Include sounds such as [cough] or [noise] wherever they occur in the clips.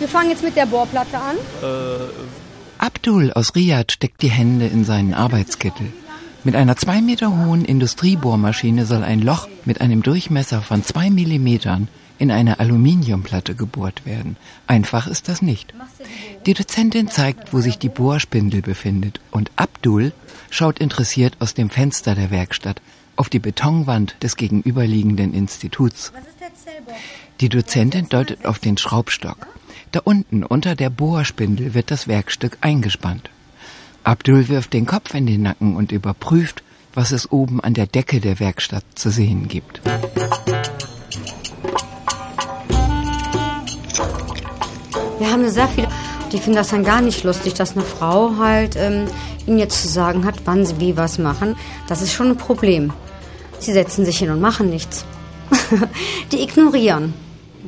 Wir fangen jetzt mit der Bohrplatte an. Abdul aus Riyadh steckt die Hände in seinen Arbeitskittel. Mit einer zwei Meter hohen Industriebohrmaschine soll ein Loch mit einem Durchmesser von zwei Millimetern in eine Aluminiumplatte gebohrt werden. Einfach ist das nicht. Die Dozentin zeigt, wo sich die Bohrspindel befindet und Abdul schaut interessiert aus dem Fenster der Werkstatt auf die Betonwand des gegenüberliegenden Instituts. Die Dozentin deutet auf den Schraubstock. Da unten unter der Bohrspindel wird das Werkstück eingespannt. Abdul wirft den Kopf in den Nacken und überprüft, was es oben an der Decke der Werkstatt zu sehen gibt. Wir haben sehr viele, die finden das dann gar nicht lustig, dass eine Frau halt ähm, ihnen jetzt zu sagen hat, wann sie wie was machen. Das ist schon ein Problem. Sie setzen sich hin und machen nichts. [laughs] die ignorieren.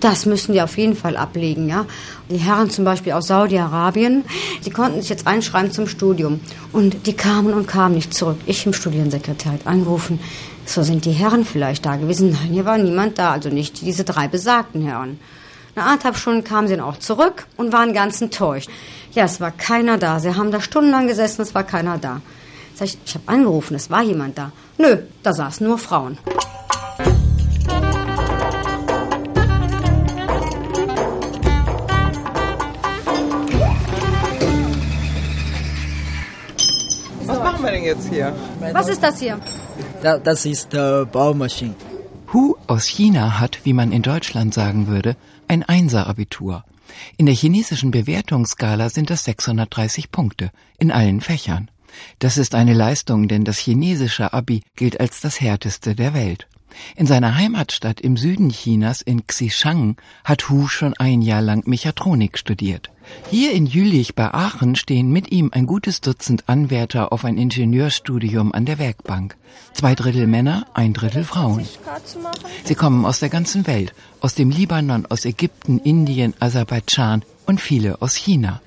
Das müssen die auf jeden Fall ablegen, ja. Die Herren zum Beispiel aus Saudi-Arabien, die konnten sich jetzt einschreiben zum Studium. Und die kamen und kamen nicht zurück. Ich im Studiensekretariat angerufen. So sind die Herren vielleicht da gewesen. Nein, hier war niemand da, also nicht diese drei besagten Herren. Nach anderthalb Stunden kamen sie dann auch zurück und waren ganz enttäuscht. Ja, es war keiner da. Sie haben da stundenlang gesessen, es war keiner da. Sag ich, ich habe angerufen, es war jemand da. Nö, da saßen nur Frauen. Jetzt hier? Was ist das hier? Da, das ist äh, Baumaschine. Hu aus China hat, wie man in Deutschland sagen würde, ein Einser-Abitur. In der chinesischen Bewertungsskala sind das 630 Punkte in allen Fächern. Das ist eine Leistung, denn das chinesische Abi gilt als das härteste der Welt. In seiner Heimatstadt im Süden Chinas in Xishan hat Hu schon ein Jahr lang Mechatronik studiert. Hier in Jülich bei Aachen stehen mit ihm ein gutes Dutzend Anwärter auf ein Ingenieurstudium an der Werkbank. Zwei Drittel Männer, ein Drittel Frauen. Sie kommen aus der ganzen Welt, aus dem Libanon, aus Ägypten, Indien, Aserbaidschan und viele aus China.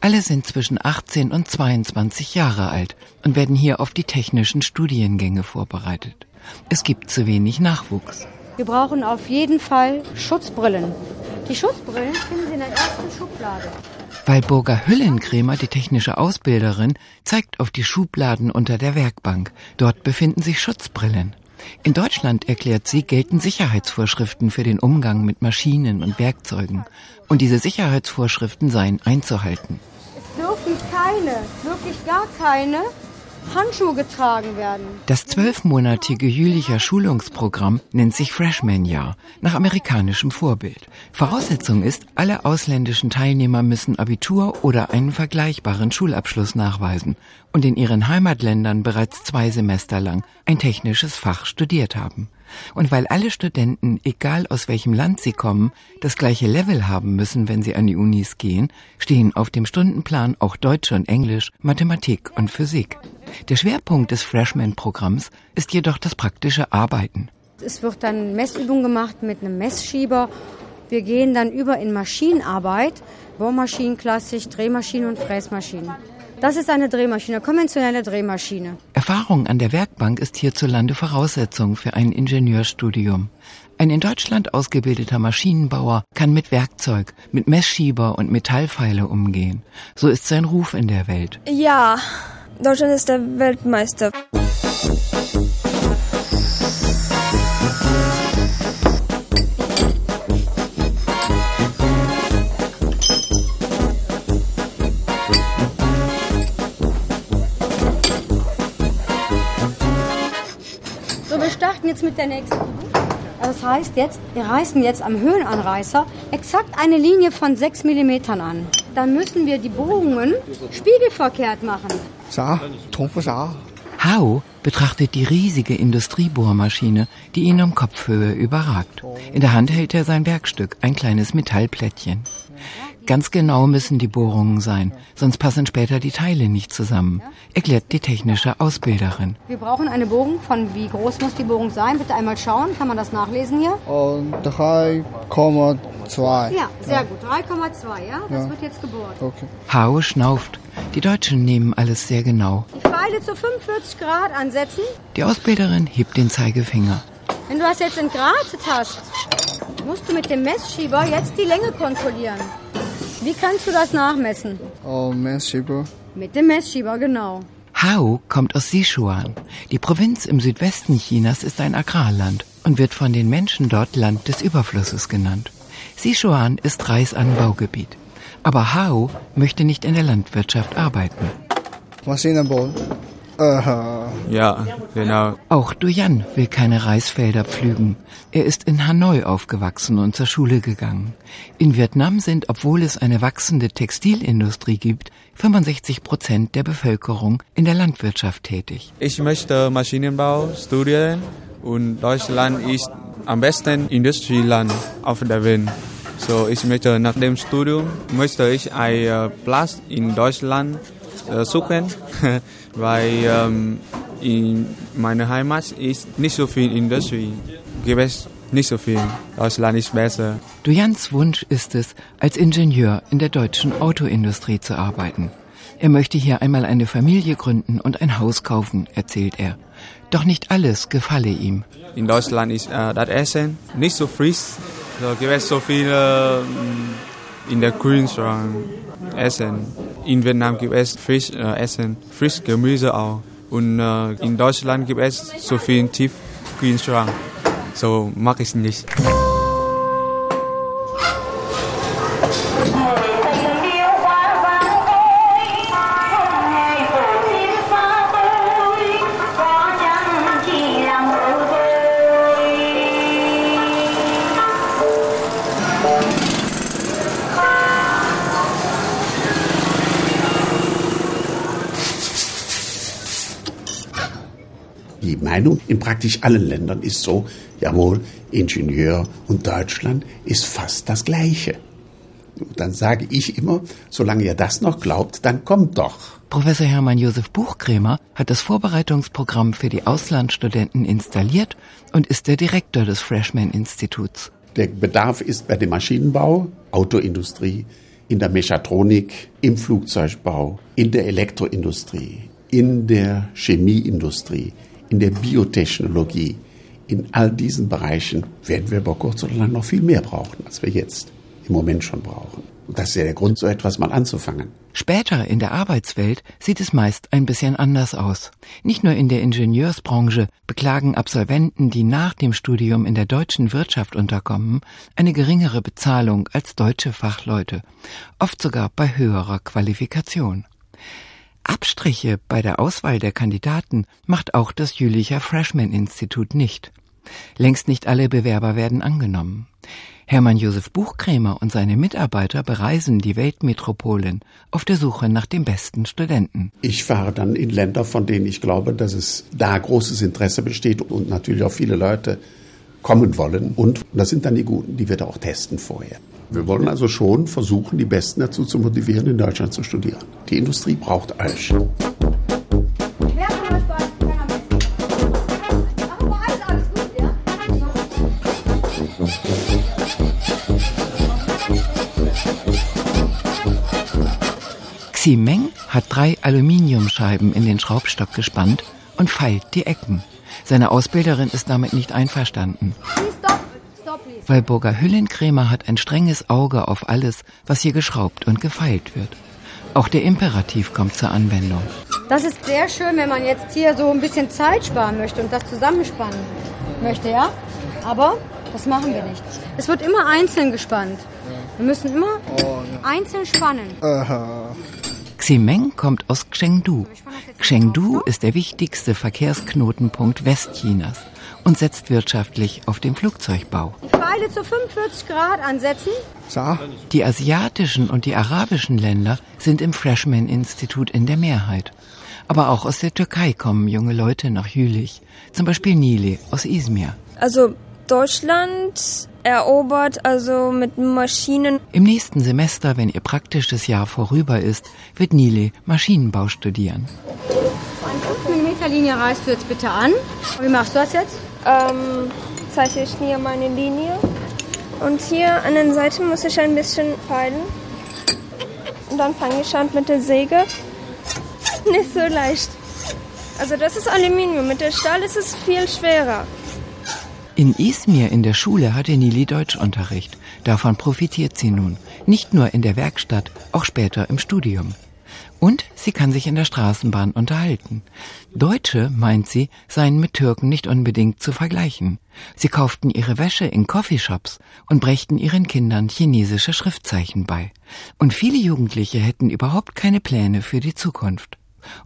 Alle sind zwischen 18 und 22 Jahre alt und werden hier auf die technischen Studiengänge vorbereitet. Es gibt zu wenig Nachwuchs. Wir brauchen auf jeden Fall Schutzbrillen. Die Schutzbrillen finden Sie in der ersten Schublade. Walburga Hüllenkrämer, die technische Ausbilderin, zeigt auf die Schubladen unter der Werkbank. Dort befinden sich Schutzbrillen. In Deutschland, erklärt sie, gelten Sicherheitsvorschriften für den Umgang mit Maschinen und Werkzeugen. Und diese Sicherheitsvorschriften seien einzuhalten. Es dürfen keine, wirklich gar keine Handschuhe getragen werden. Das zwölfmonatige Jülicher Schulungsprogramm nennt sich Freshman-Jahr, nach amerikanischem Vorbild. Voraussetzung ist, alle ausländischen Teilnehmer müssen Abitur oder einen vergleichbaren Schulabschluss nachweisen und in ihren Heimatländern bereits zwei Semester lang ein technisches Fach studiert haben. Und weil alle Studenten, egal aus welchem Land sie kommen, das gleiche Level haben müssen, wenn sie an die Unis gehen, stehen auf dem Stundenplan auch Deutsch und Englisch, Mathematik und Physik. Der Schwerpunkt des Freshman-Programms ist jedoch das praktische Arbeiten. Es wird dann Messübung gemacht mit einem Messschieber. Wir gehen dann über in Maschinenarbeit, Bohrmaschinen klassisch, Drehmaschinen und Fräsmaschinen. Das ist eine Drehmaschine, konventionelle Drehmaschine. Erfahrung an der Werkbank ist hierzulande Voraussetzung für ein Ingenieurstudium. Ein in Deutschland ausgebildeter Maschinenbauer kann mit Werkzeug, mit Messschieber und Metallpfeile umgehen. So ist sein Ruf in der Welt. Ja, Deutschland ist der Weltmeister. mit der nächsten. Das heißt jetzt, wir reißen jetzt am Höhenanreißer exakt eine Linie von 6 mm an. Dann müssen wir die Bohrungen spiegelverkehrt machen. Hau betrachtet die riesige Industriebohrmaschine, die ihn um Kopfhöhe überragt. In der Hand hält er sein Werkstück, ein kleines Metallplättchen. Ganz genau müssen die Bohrungen sein, sonst passen später die Teile nicht zusammen, erklärt die technische Ausbilderin. Wir brauchen eine Bohrung von wie groß muss die Bohrung sein? Bitte einmal schauen, kann man das nachlesen hier? Und 3,2. Ja, sehr gut. 3,2, ja? Das wird jetzt gebohrt. Okay. Hao schnauft. Die Deutschen nehmen alles sehr genau. Die Pfeile zu 45 Grad ansetzen. Die Ausbilderin hebt den Zeigefinger. Wenn du das jetzt in Grad hast, musst du mit dem Messschieber jetzt die Länge kontrollieren. Wie kannst du das nachmessen? Oh, Messschieber. Mit dem Messschieber, genau. Hao kommt aus Sichuan. Die Provinz im Südwesten Chinas ist ein Agrarland und wird von den Menschen dort Land des Überflusses genannt. Sichuan ist Reisanbaugebiet. Aber Hao möchte nicht in der Landwirtschaft arbeiten. Maschinenbau. Äh, Ja, genau. Auch Duyan will keine Reisfelder pflügen. Er ist in Hanoi aufgewachsen und zur Schule gegangen. In Vietnam sind, obwohl es eine wachsende Textilindustrie gibt, 65 Prozent der Bevölkerung in der Landwirtschaft tätig. Ich möchte Maschinenbau studieren und Deutschland ist am besten Industrieland auf der Welt. So, ich möchte nach dem Studium möchte ich einen äh, Platz in Deutschland äh, suchen, [laughs] weil ähm, in meiner Heimat ist nicht so viel Industrie. Gibt es nicht so viel. Deutschland ist besser. Duyans Wunsch ist es, als Ingenieur in der deutschen Autoindustrie zu arbeiten. Er möchte hier einmal eine Familie gründen und ein Haus kaufen, erzählt er. Doch nicht alles gefalle ihm. In Deutschland ist äh, das Essen nicht so frisch. So gibt es so viele ähm, in der Kühlschrank Essen. In Vietnam gibt es frisch äh, Essen, frisch Gemüse auch. Und äh, in Deutschland gibt es so viel Tiefkühlschrank. So mag ich nicht. Meinung in praktisch allen Ländern ist so, jawohl, Ingenieur und Deutschland ist fast das Gleiche. Und dann sage ich immer, solange ihr das noch glaubt, dann kommt doch. Professor Hermann Josef Buchkremer hat das Vorbereitungsprogramm für die Auslandsstudenten installiert und ist der Direktor des Freshman-Instituts. Der Bedarf ist bei dem Maschinenbau, Autoindustrie, in der Mechatronik, im Flugzeugbau, in der Elektroindustrie, in der Chemieindustrie, in der Biotechnologie. In all diesen Bereichen werden wir über kurz oder lang noch viel mehr brauchen, als wir jetzt im Moment schon brauchen. Und das ist ja der Grund, so etwas mal anzufangen. Später in der Arbeitswelt sieht es meist ein bisschen anders aus. Nicht nur in der Ingenieursbranche beklagen Absolventen, die nach dem Studium in der deutschen Wirtschaft unterkommen, eine geringere Bezahlung als deutsche Fachleute, oft sogar bei höherer Qualifikation. Abstriche bei der Auswahl der Kandidaten macht auch das Jülicher Freshman Institut nicht. Längst nicht alle Bewerber werden angenommen. Hermann Josef Buchkremer und seine Mitarbeiter bereisen die Weltmetropolen auf der Suche nach dem besten Studenten. Ich fahre dann in Länder, von denen ich glaube, dass es da großes Interesse besteht und natürlich auch viele Leute kommen wollen. Und das sind dann die Guten, die wir da auch testen vorher. Wir wollen also schon versuchen, die Besten dazu zu motivieren, in Deutschland zu studieren. Die Industrie braucht euch. Xi Meng hat drei Aluminiumscheiben in den Schraubstock gespannt und feilt die Ecken. Seine Ausbilderin ist damit nicht einverstanden. Weil Burger Hüllenkrämer hat ein strenges Auge auf alles, was hier geschraubt und gefeilt wird. Auch der Imperativ kommt zur Anwendung. Das ist sehr schön, wenn man jetzt hier so ein bisschen Zeit sparen möchte und das zusammenspannen möchte, ja? Aber das machen wir nicht. Es wird immer einzeln gespannt. Wir müssen immer einzeln spannen. Ximeng kommt aus Chengdu. Chengdu ist der wichtigste Verkehrsknotenpunkt Westchinas und setzt wirtschaftlich auf den Flugzeugbau. Die Pfeile zu 45 Grad ansetzen. Die asiatischen und die arabischen Länder sind im Freshman-Institut in der Mehrheit. Aber auch aus der Türkei kommen junge Leute nach Jülich. Zum Beispiel Nile aus Izmir. Also Deutschland erobert also mit Maschinen. Im nächsten Semester, wenn ihr praktisches Jahr vorüber ist, wird Nile Maschinenbau studieren. An 5 mm Linie reißt du jetzt bitte an. Und wie machst du das jetzt? Ähm, zeichne ich hier meine Linie. Und hier an den Seiten muss ich ein bisschen feilen. Und dann fange ich an mit der Säge. [laughs] Nicht so leicht. Also das ist Aluminium. Mit der Stahl ist es viel schwerer. In Izmir in der Schule hatte Nili Deutschunterricht. Davon profitiert sie nun, nicht nur in der Werkstatt, auch später im Studium. Und sie kann sich in der Straßenbahn unterhalten. Deutsche, meint sie, seien mit Türken nicht unbedingt zu vergleichen. Sie kauften ihre Wäsche in Coffeeshops und brächten ihren Kindern chinesische Schriftzeichen bei. Und viele Jugendliche hätten überhaupt keine Pläne für die Zukunft.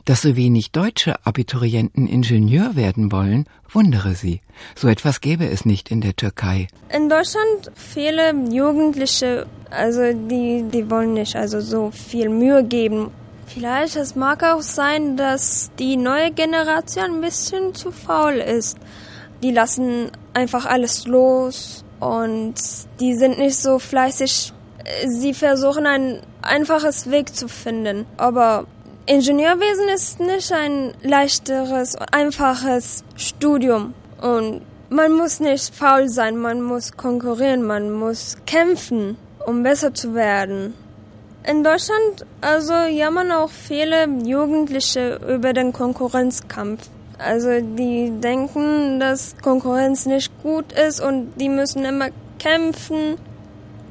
Dass so wenig deutsche Abiturienten Ingenieur werden wollen, wundere sie. So etwas gäbe es nicht in der Türkei. In Deutschland viele Jugendliche, also die, die wollen nicht also so viel Mühe geben. Vielleicht es mag auch sein, dass die neue Generation ein bisschen zu faul ist. Die lassen einfach alles los und die sind nicht so fleißig. Sie versuchen ein einfaches Weg zu finden, aber Ingenieurwesen ist nicht ein leichteres, einfaches Studium. Und man muss nicht faul sein, man muss konkurrieren, man muss kämpfen, um besser zu werden. In Deutschland also jammern auch viele Jugendliche über den Konkurrenzkampf. Also die denken, dass Konkurrenz nicht gut ist und die müssen immer kämpfen.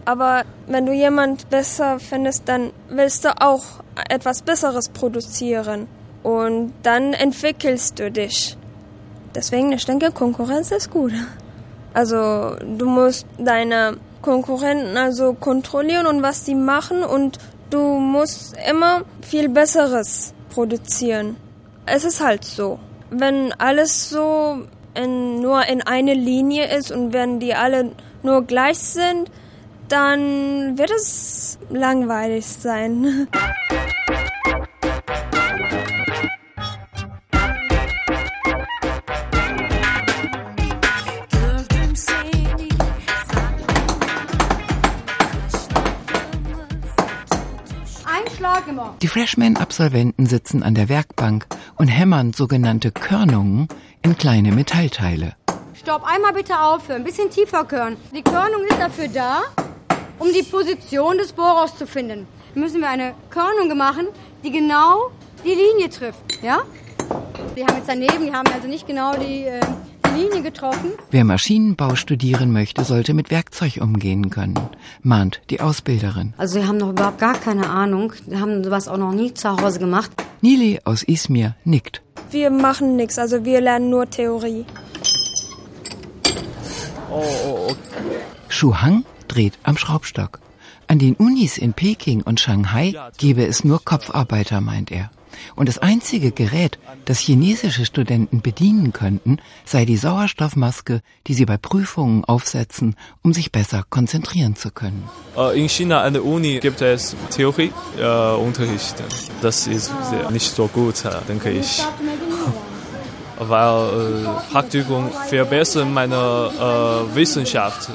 Aber wenn du jemand besser findest, dann willst du auch etwas Besseres produzieren. Und dann entwickelst du dich. Deswegen, ich denke, Konkurrenz ist gut. Also du musst deine Konkurrenten also kontrollieren und was sie machen und du musst immer viel Besseres produzieren. Es ist halt so. Wenn alles so in, nur in eine Linie ist und wenn die alle nur gleich sind, dann wird es langweilig sein. Die Freshman-Absolventen sitzen an der Werkbank und hämmern sogenannte Körnungen in kleine Metallteile. Stopp, einmal bitte aufhören, ein bisschen tiefer körnen. Die Körnung ist dafür da, um die Position des Bohrers zu finden. Müssen wir eine Körnung machen, die genau die Linie trifft, ja? Wir haben jetzt daneben, wir haben also nicht genau die, äh, Linie getroffen. Wer Maschinenbau studieren möchte, sollte mit Werkzeug umgehen können, mahnt die Ausbilderin. Also wir haben noch überhaupt gar keine Ahnung. Wir haben sowas auch noch nie zu Hause gemacht. Nili aus Izmir nickt. Wir machen nichts, also wir lernen nur Theorie. Oh, oh, oh. Dreht am Schraubstock. An den Unis in Peking und Shanghai gebe es nur Kopfarbeiter, meint er. Und das einzige Gerät, das chinesische Studenten bedienen könnten, sei die Sauerstoffmaske, die sie bei Prüfungen aufsetzen, um sich besser konzentrieren zu können. Äh, in China an der Uni gibt es Theorieunterricht. Äh, das ist nicht so gut, äh, denke ich. [laughs] Weil äh, Praktikum verbessert meine äh, Wissenschaft.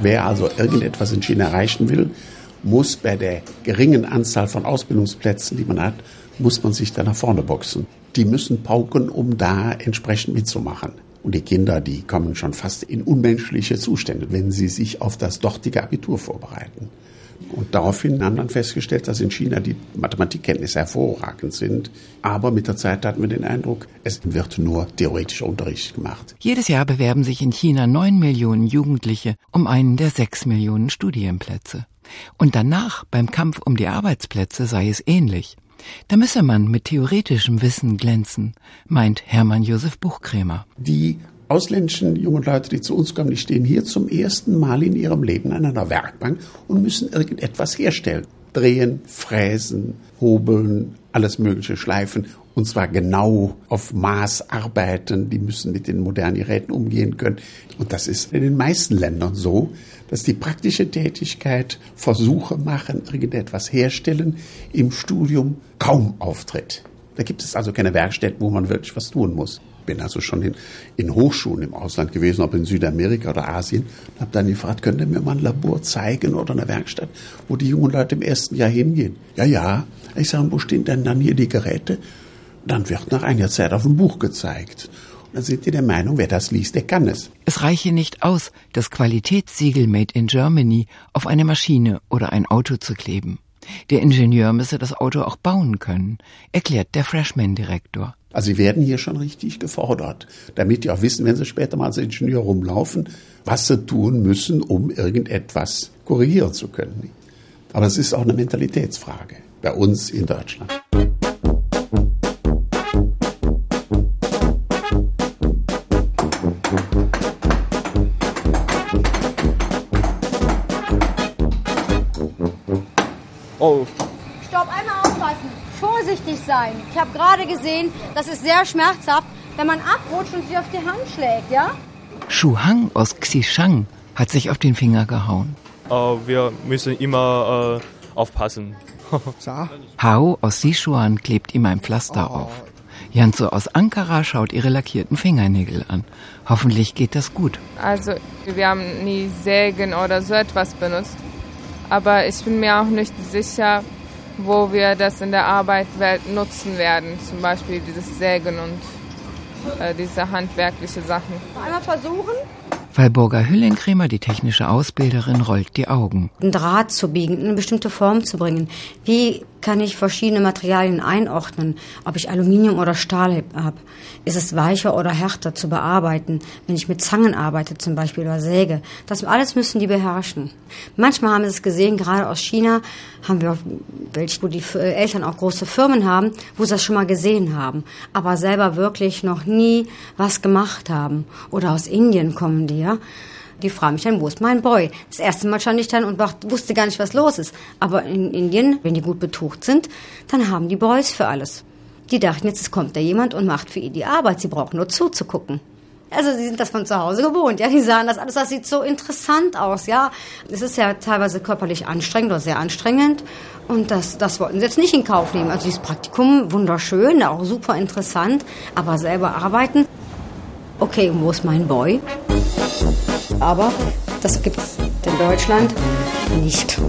Wer also irgendetwas in China erreichen will, muss bei der geringen Anzahl von Ausbildungsplätzen, die man hat, muss man sich da nach vorne boxen. Die müssen pauken, um da entsprechend mitzumachen. Und die Kinder, die kommen schon fast in unmenschliche Zustände, wenn sie sich auf das dortige Abitur vorbereiten. Und daraufhin haben dann festgestellt, dass in China die Mathematikkenntnisse hervorragend sind. Aber mit der Zeit hatten wir den Eindruck, es wird nur theoretischer Unterricht gemacht. Jedes Jahr bewerben sich in China neun Millionen Jugendliche um einen der sechs Millionen Studienplätze. Und danach, beim Kampf um die Arbeitsplätze, sei es ähnlich. Da müsse man mit theoretischem Wissen glänzen, meint Hermann Josef Buchkremer. Die ausländischen jungen Leute, die zu uns kommen, die stehen hier zum ersten Mal in ihrem Leben an einer Werkbank und müssen irgendetwas herstellen. Drehen, fräsen, hobeln, alles Mögliche schleifen und zwar genau auf Maß arbeiten. Die müssen mit den modernen Geräten umgehen können. Und das ist in den meisten Ländern so, dass die praktische Tätigkeit, Versuche machen, irgendetwas herstellen, im Studium kaum auftritt. Da gibt es also keine Werkstätten, wo man wirklich was tun muss. Bin also schon in, in Hochschulen im Ausland gewesen, ob in Südamerika oder Asien, und habe dann gefragt, könnt ihr mir mal ein Labor zeigen oder eine Werkstatt, wo die jungen Leute im ersten Jahr hingehen? Ja, ja. Ich sage, wo stehen denn dann hier die Geräte? Dann wird nach einiger Zeit auf ein Buch gezeigt. Dann sind die der Meinung, wer das liest, der kann es. Es reiche nicht aus, das Qualitätssiegel Made in Germany auf eine Maschine oder ein Auto zu kleben. Der Ingenieur müsse das Auto auch bauen können, erklärt der Freshman-Direktor. Also sie werden hier schon richtig gefordert, damit die auch wissen, wenn sie später mal als Ingenieur rumlaufen, was sie tun müssen, um irgendetwas korrigieren zu können. Aber es ist auch eine Mentalitätsfrage bei uns in Deutschland. Sein. Ich habe gerade gesehen, das ist sehr schmerzhaft, wenn man abrutscht und sich auf die Hand schlägt, ja? Shu Hang aus Xishang hat sich auf den Finger gehauen. Äh, wir müssen immer äh, aufpassen. [laughs] Hao aus Sichuan klebt ihm ein Pflaster auf. Janzo aus Ankara schaut ihre lackierten Fingernägel an. Hoffentlich geht das gut. Also, wir haben nie Sägen oder so etwas benutzt. Aber ich bin mir auch nicht sicher, wo wir das in der Arbeitswelt nutzen werden. Zum Beispiel dieses Sägen und äh, diese handwerkliche Sachen. Einmal versuchen. Walburga Hüllenkremer, die technische Ausbilderin, rollt die Augen. Einen Draht zu biegen, in eine bestimmte Form zu bringen. Wie kann ich verschiedene Materialien einordnen? Ob ich Aluminium oder Stahl habe? Ist es weicher oder härter zu bearbeiten? Wenn ich mit Zangen arbeite zum Beispiel oder säge. Das alles müssen die beherrschen. Manchmal haben sie es gesehen, gerade aus China haben wir welche, wo die Eltern auch große Firmen haben, wo sie das schon mal gesehen haben, aber selber wirklich noch nie was gemacht haben. Oder aus Indien kommen die, ja. Die fragen mich dann, wo ist mein Boy? Das erste Mal stand ich dann und wusste gar nicht, was los ist. Aber in Indien, wenn die gut betucht sind, dann haben die Boys für alles. Die dachten, jetzt kommt da jemand und macht für ihr die Arbeit. Sie brauchen nur zuzugucken. Also sie sind das von zu Hause gewohnt, ja. Die sagen das alles, das sieht so interessant aus, ja. Es ist ja teilweise körperlich anstrengend oder sehr anstrengend. Und das, das wollten sie jetzt nicht in Kauf nehmen. Also dieses Praktikum, wunderschön, auch super interessant, aber selber arbeiten. Okay, und wo ist mein Boy? Aber das gibt's in Deutschland nicht.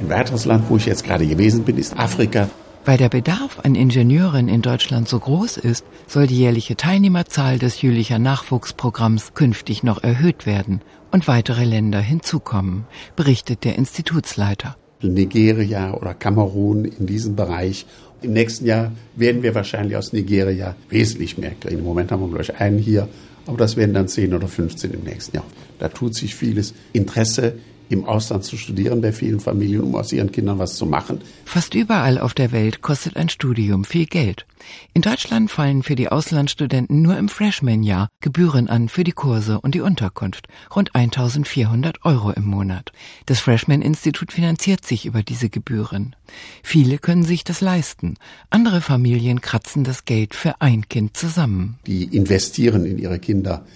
Ein weiteres Land, wo ich jetzt gerade gewesen bin, ist Afrika. Weil der Bedarf an Ingenieuren in Deutschland so groß ist, soll die jährliche Teilnehmerzahl des Jülicher Nachwuchsprogramms künftig noch erhöht werden und weitere Länder hinzukommen, berichtet der Institutsleiter. Nigeria oder Kamerun in diesem Bereich. Im nächsten Jahr werden wir wahrscheinlich aus Nigeria wesentlich mehr kriegen. Im Moment haben wir gleich einen hier, aber das werden dann 10 oder 15 im nächsten Jahr. Da tut sich vieles. Interesse im Ausland zu studieren bei vielen Familien, um aus ihren Kindern was zu machen. Fast überall auf der Welt kostet ein Studium viel Geld. In Deutschland fallen für die Auslandsstudenten nur im Freshman-Jahr Gebühren an für die Kurse und die Unterkunft, rund 1400 Euro im Monat. Das Freshman-Institut finanziert sich über diese Gebühren. Viele können sich das leisten. Andere Familien kratzen das Geld für ein Kind zusammen. Die investieren in ihre Kinder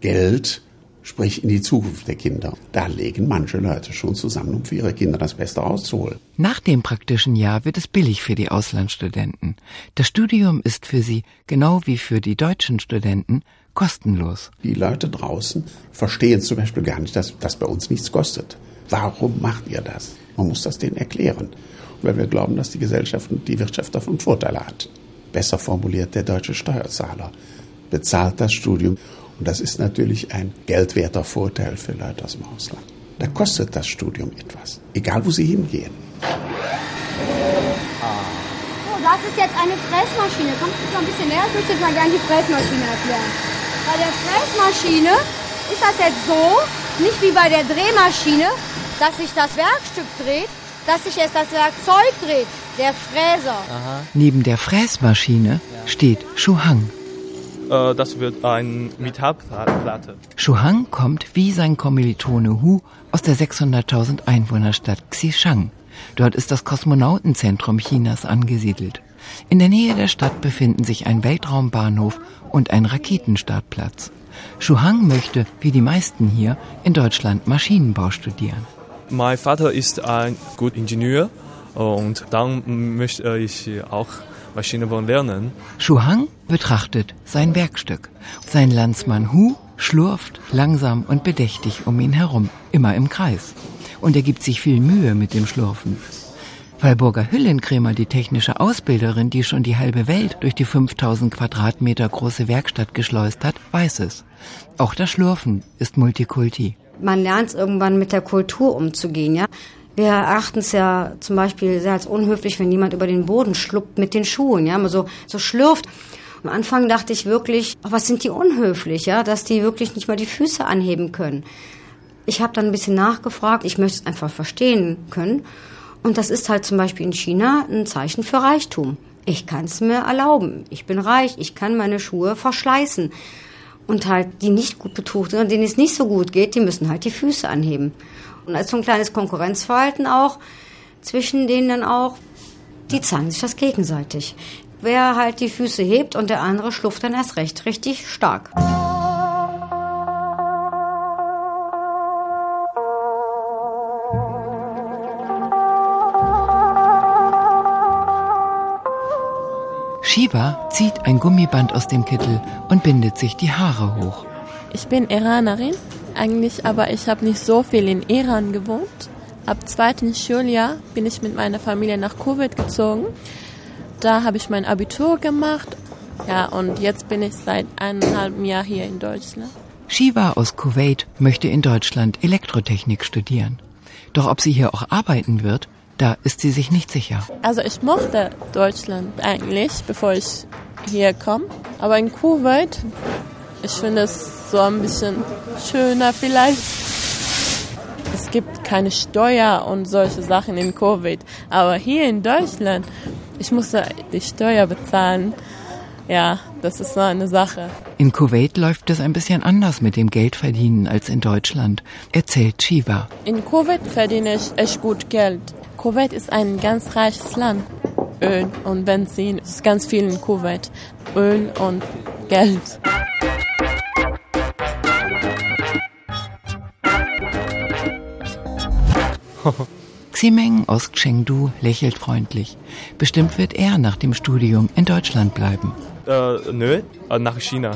Geld, sprich in die Zukunft der Kinder. Da legen manche Leute schon zusammen, um für ihre Kinder das Beste rauszuholen. Nach dem praktischen Jahr wird es billig für die Auslandsstudenten. Das Studium ist für sie, genau wie für die deutschen Studenten, kostenlos. Die Leute draußen verstehen zum Beispiel gar nicht, dass das bei uns nichts kostet. Warum macht ihr das? Man muss das denen erklären. Weil wir glauben, dass die Gesellschaft und die Wirtschaft davon Vorteile hat. Besser formuliert der deutsche Steuerzahler bezahlt das Studium und das ist natürlich ein geldwerter Vorteil für Leute aus dem Ausland. Da kostet das Studium etwas, egal wo sie hingehen. So, das ist jetzt eine Fräsmaschine. Kommt mal ein bisschen näher, ich möchte jetzt mal gerne die Fräsmaschine erklären. Bei der Fräsmaschine ist das jetzt so, nicht wie bei der Drehmaschine, dass sich das Werkstück dreht, dass sich erst das Werkzeug dreht, der Fräser. Aha. Neben der Fräsmaschine steht Schuhang. Äh, das wird eine Metallplatte. Schuhang kommt wie sein Kommilitone Hu aus der 600.000 Einwohnerstadt Xishang. Dort ist das Kosmonautenzentrum Chinas angesiedelt. In der Nähe der Stadt befinden sich ein Weltraumbahnhof und ein Raketenstartplatz. Schuhang möchte, wie die meisten hier, in Deutschland Maschinenbau studieren. Mein Vater ist ein guter Ingenieur und dann möchte ich auch Maschinenbau lernen. Schuhang betrachtet sein Werkstück. Sein Landsmann Hu schlurft langsam und bedächtig um ihn herum, immer im Kreis. Und er gibt sich viel Mühe mit dem Schlurfen. Walburger Hüllenkremer, die technische Ausbilderin, die schon die halbe Welt durch die 5000 Quadratmeter große Werkstatt geschleust hat, weiß es. Auch das Schlurfen ist Multikulti. Man lernt irgendwann mit der Kultur umzugehen, ja. Wir erachten es ja zum Beispiel sehr als unhöflich, wenn jemand über den Boden schluppt mit den Schuhen, ja, so, so schlürft. Am Anfang dachte ich wirklich, was sind die unhöflich, ja, dass die wirklich nicht mal die Füße anheben können. Ich habe dann ein bisschen nachgefragt, ich möchte es einfach verstehen können. Und das ist halt zum Beispiel in China ein Zeichen für Reichtum. Ich kann es mir erlauben. Ich bin reich, ich kann meine Schuhe verschleißen. Und halt die nicht gut betucht sind, denen es nicht so gut geht, die müssen halt die Füße anheben. Und als so ein kleines Konkurrenzverhalten auch zwischen denen dann auch, die zeigen sich das gegenseitig. Wer halt die Füße hebt und der andere schluft dann erst recht richtig stark. Shiva zieht ein Gummiband aus dem Kittel und bindet sich die Haare hoch. Ich bin Iranerin, eigentlich, aber ich habe nicht so viel in Iran gewohnt. Ab zweiten Schuljahr bin ich mit meiner Familie nach Kuwait gezogen. Da habe ich mein Abitur gemacht. Ja, und jetzt bin ich seit eineinhalb Jahren hier in Deutschland. Shiva aus Kuwait möchte in Deutschland Elektrotechnik studieren. Doch ob sie hier auch arbeiten wird, da ist sie sich nicht sicher. Also ich mochte Deutschland eigentlich, bevor ich hier komme. Aber in Kuwait, ich finde es so ein bisschen schöner vielleicht. Es gibt keine Steuer und solche Sachen in Kuwait. Aber hier in Deutschland, ich musste die Steuer bezahlen. Ja, das ist so eine Sache. In Kuwait läuft es ein bisschen anders mit dem Geldverdienen als in Deutschland, erzählt Shiva. In Kuwait verdiene ich echt gut Geld. Kuwait ist ein ganz reiches Land. Öl und Benzin ist ganz viel in Kuwait. Öl und Geld. [laughs] Ximeng aus Chengdu lächelt freundlich. Bestimmt wird er nach dem Studium in Deutschland bleiben. Äh, nö, äh, nach China.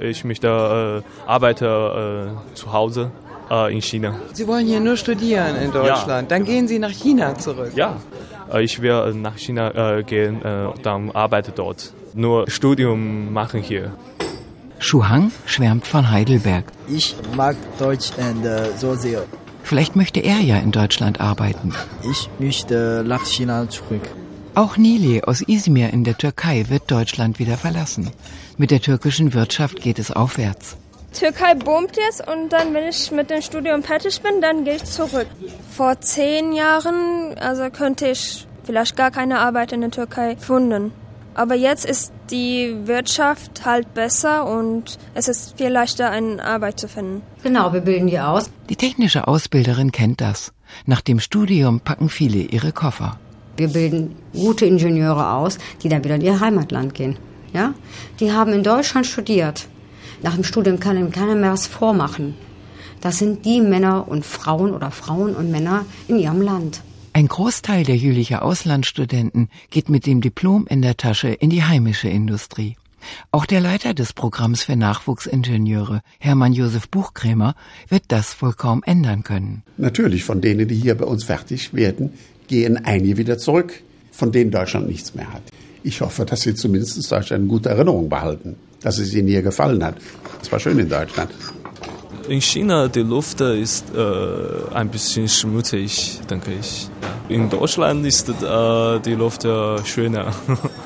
Ich möchte äh, arbeite äh, zu Hause äh, in China. Sie wollen hier nur studieren in Deutschland. Ja. Dann gehen Sie nach China zurück. Ja, äh, ich will nach China äh, gehen, äh, dann arbeite dort. Nur Studium machen hier. Shu Hang schwärmt von Heidelberg. Ich mag Deutsch und äh, so sehr. Vielleicht möchte er ja in Deutschland arbeiten. Ich möchte nach China zurück. Auch Nili aus Izmir in der Türkei wird Deutschland wieder verlassen. Mit der türkischen Wirtschaft geht es aufwärts. Türkei boomt jetzt und dann, wenn ich mit dem Studium fertig bin, dann gehe ich zurück. Vor zehn Jahren, also könnte ich vielleicht gar keine Arbeit in der Türkei finden. Aber jetzt ist die Wirtschaft halt besser und es ist viel leichter, eine Arbeit zu finden. Genau, wir bilden die aus. Die technische Ausbilderin kennt das. Nach dem Studium packen viele ihre Koffer. Wir bilden gute Ingenieure aus, die dann wieder in ihr Heimatland gehen. Ja? Die haben in Deutschland studiert. Nach dem Studium kann ihm keiner mehr was vormachen. Das sind die Männer und Frauen oder Frauen und Männer in ihrem Land. Ein Großteil der Jülicher Auslandsstudenten geht mit dem Diplom in der Tasche in die heimische Industrie. Auch der Leiter des Programms für Nachwuchsingenieure, Hermann Josef Buchkrämer, wird das wohl kaum ändern können. Natürlich, von denen, die hier bei uns fertig werden, gehen einige wieder zurück, von denen Deutschland nichts mehr hat. Ich hoffe, dass Sie zumindest Deutschland eine gute Erinnerung behalten dass es ihnen hier gefallen hat. Es war schön in Deutschland. In China die Luft ist äh, ein bisschen schmutzig, denke ich. In Deutschland ist äh, die Luft äh, schöner. [laughs]